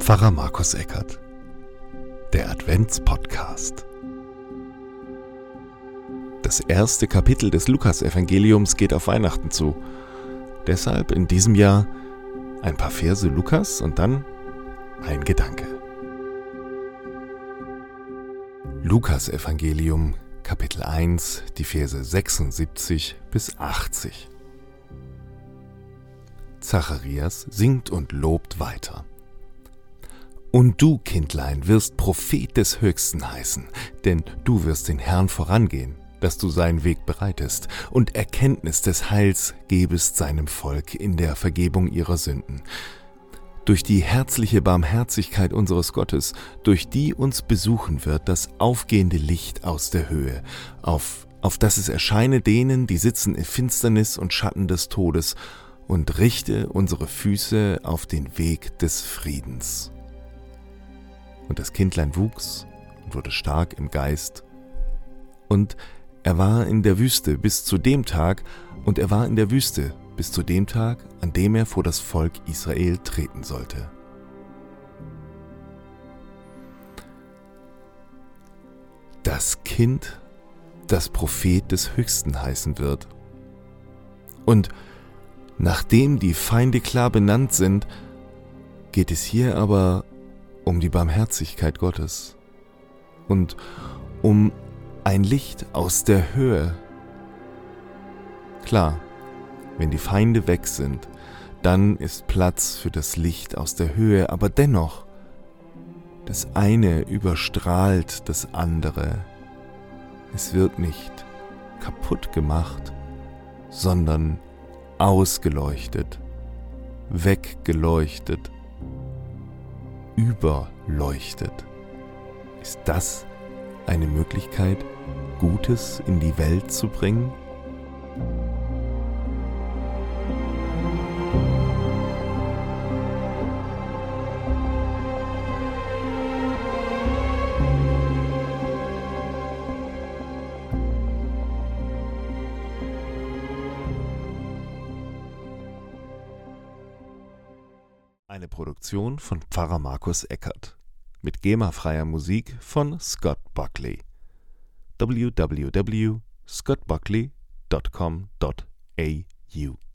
Pfarrer Markus Eckert. Der Adventspodcast. Das erste Kapitel des Lukasevangeliums geht auf Weihnachten zu. Deshalb in diesem Jahr ein paar Verse Lukas und dann ein Gedanke. Lukasevangelium Kapitel 1, die Verse 76 bis 80. Zacharias singt und lobt weiter. Und du, Kindlein, wirst Prophet des Höchsten heißen, denn du wirst den Herrn vorangehen, dass du seinen Weg bereitest und Erkenntnis des Heils gebest seinem Volk in der Vergebung ihrer Sünden. Durch die herzliche Barmherzigkeit unseres Gottes, durch die uns besuchen wird das aufgehende Licht aus der Höhe, auf, auf dass es erscheine denen, die sitzen in Finsternis und Schatten des Todes, und richte unsere Füße auf den Weg des Friedens. Und das Kindlein wuchs und wurde stark im Geist. Und er war in der Wüste bis zu dem Tag, und er war in der Wüste bis zu dem Tag, an dem er vor das Volk Israel treten sollte. Das Kind, das Prophet des Höchsten heißen wird. Und nachdem die Feinde klar benannt sind, geht es hier aber um die Barmherzigkeit Gottes und um ein Licht aus der Höhe. Klar, wenn die Feinde weg sind, dann ist Platz für das Licht aus der Höhe, aber dennoch, das eine überstrahlt das andere. Es wird nicht kaputt gemacht, sondern ausgeleuchtet, weggeleuchtet überleuchtet. Ist das eine Möglichkeit, Gutes in die Welt zu bringen? Eine Produktion von Pfarrer Markus Eckert. Mit GEMA-freier Musik von Scott Buckley. www.scottbuckley.com.au